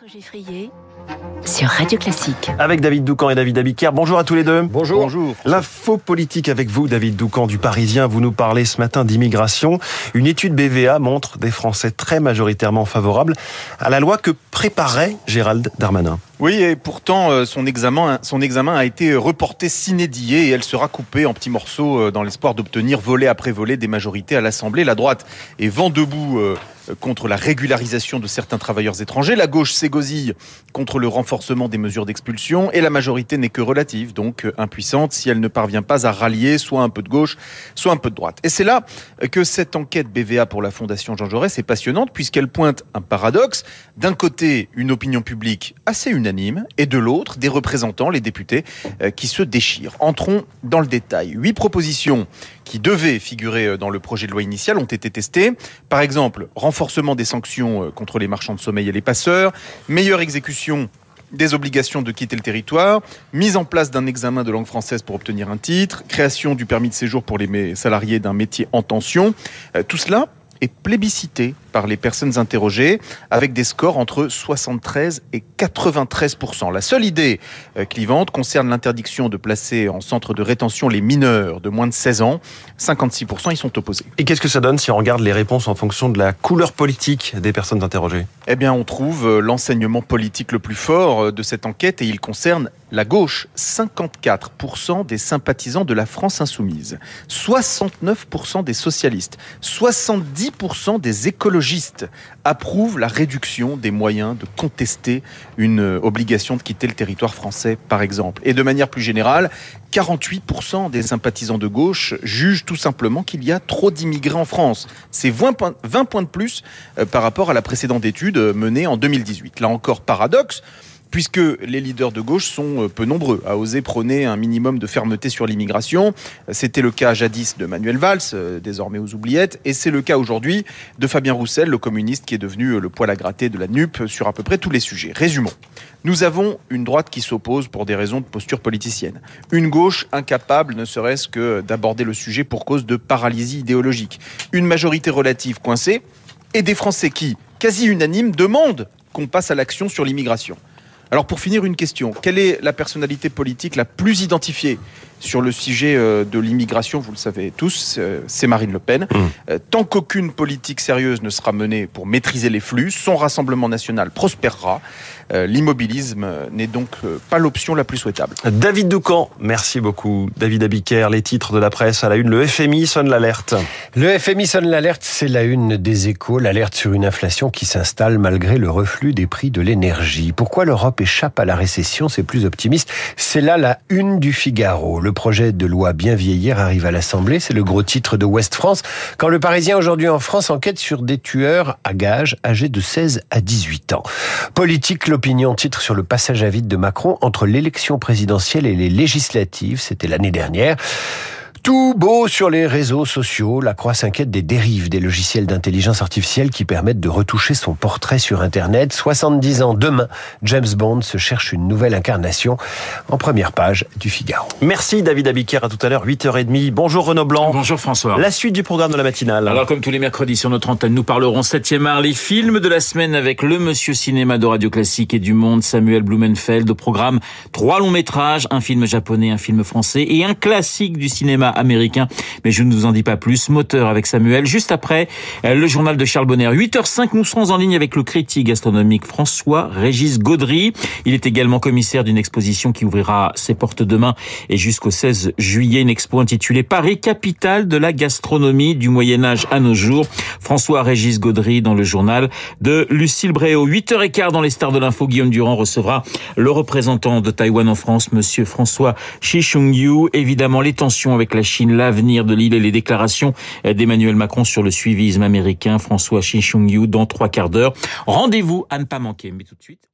François Geffrier sur Radio Classique. Avec David Doucan et David Abiker. Bonjour à tous les deux. Bonjour. Bonjour. L'info politique avec vous, David Doucan du Parisien. Vous nous parlez ce matin d'immigration. Une étude BVA montre des Français très majoritairement favorables à la loi que préparait Gérald Darmanin. Oui, et pourtant, euh, son examen, a été reporté s'inédié et elle sera coupée en petits morceaux euh, dans l'espoir d'obtenir volet après volet des majorités à l'Assemblée. La droite est vent debout euh, contre la régularisation de certains travailleurs étrangers. La gauche s'égosille contre le renforcement des mesures d'expulsion et la majorité n'est que relative, donc impuissante si elle ne parvient pas à rallier soit un peu de gauche, soit un peu de droite. Et c'est là que cette enquête BVA pour la Fondation Jean Jaurès est passionnante puisqu'elle pointe un paradoxe. D'un côté, une opinion publique assez unanime et de l'autre, des représentants, les députés, qui se déchirent. Entrons dans le détail. Huit propositions qui devaient figurer dans le projet de loi initial ont été testées. Par exemple, renforcement des sanctions contre les marchands de sommeil et les passeurs, meilleure exécution des obligations de quitter le territoire, mise en place d'un examen de langue française pour obtenir un titre, création du permis de séjour pour les salariés d'un métier en tension. Tout cela est plébiscité par les personnes interrogées avec des scores entre 73 et 93 La seule idée clivante concerne l'interdiction de placer en centre de rétention les mineurs de moins de 16 ans. 56 y sont opposés. Et qu'est-ce que ça donne si on regarde les réponses en fonction de la couleur politique des personnes interrogées? Eh bien, on trouve l'enseignement politique le plus fort de cette enquête et il concerne la gauche, 54% des sympathisants de la France insoumise, 69% des socialistes, 70% des écologistes approuvent la réduction des moyens de contester une obligation de quitter le territoire français, par exemple. Et de manière plus générale, 48% des sympathisants de gauche jugent tout simplement qu'il y a trop d'immigrés en France. C'est 20 points, 20 points de plus par rapport à la précédente étude menée en 2018. Là encore, paradoxe puisque les leaders de gauche sont peu nombreux à oser prôner un minimum de fermeté sur l'immigration. C'était le cas jadis de Manuel Valls, désormais aux oubliettes, et c'est le cas aujourd'hui de Fabien Roussel, le communiste qui est devenu le poil à gratter de la NUP sur à peu près tous les sujets. Résumons. Nous avons une droite qui s'oppose pour des raisons de posture politicienne. Une gauche incapable, ne serait-ce que d'aborder le sujet pour cause de paralysie idéologique. Une majorité relative coincée, et des Français qui, quasi unanimes, demandent qu'on passe à l'action sur l'immigration. Alors pour finir, une question. Quelle est la personnalité politique la plus identifiée sur le sujet de l'immigration Vous le savez tous, c'est Marine Le Pen. Mmh. Tant qu'aucune politique sérieuse ne sera menée pour maîtriser les flux, son Rassemblement national prospérera. L'immobilisme n'est donc pas l'option la plus souhaitable. David Doucan, merci beaucoup. David Abiker, les titres de la presse à la une. Le FMI sonne l'alerte. Le FMI sonne l'alerte, c'est la une des échos, l'alerte sur une inflation qui s'installe malgré le reflux des prix de l'énergie. Pourquoi l'Europe échappe à la récession? C'est plus optimiste. C'est là la une du Figaro. Le projet de loi bien vieillir arrive à l'Assemblée. C'est le gros titre de Ouest France. Quand le Parisien aujourd'hui en France enquête sur des tueurs à gages âgés de 16 à 18 ans. Politique, l'opinion titre sur le passage à vide de Macron entre l'élection présidentielle et les législatives. C'était l'année dernière. Tout beau sur les réseaux sociaux, la Croix s'inquiète des dérives des logiciels d'intelligence artificielle qui permettent de retoucher son portrait sur Internet. 70 ans demain, James Bond se cherche une nouvelle incarnation en première page du Figaro. Merci David Abiker, à tout à l'heure, 8h30. Bonjour Renaud Blanc. Bonjour François. La suite du programme de la matinale. Alors comme tous les mercredis sur notre antenne, nous parlerons 7e art, les films de la semaine avec le monsieur cinéma de Radio Classique et du Monde, Samuel Blumenfeld. Au programme, trois longs métrages, un film japonais, un film français et un classique du cinéma américain. Mais je ne vous en dis pas plus. Moteur avec Samuel. Juste après, le journal de Charles Bonner. 8h05, nous serons en ligne avec le critique gastronomique François Régis Gaudry. Il est également commissaire d'une exposition qui ouvrira ses portes demain et jusqu'au 16 juillet. Une expo intitulée Paris, capitale de la gastronomie du Moyen-Âge à nos jours. François Régis Gaudry dans le journal de Lucille Bréau. 8h15 dans les stars de l'info. Guillaume Durand recevra le représentant de Taïwan en France, monsieur François Chichung-yu. Évidemment, les tensions avec la Chine, l'avenir de l'île et les déclarations d'Emmanuel Macron sur le suivisme américain. François Chichung-yu dans trois quarts d'heure. Rendez-vous à ne pas manquer. Mais tout de suite.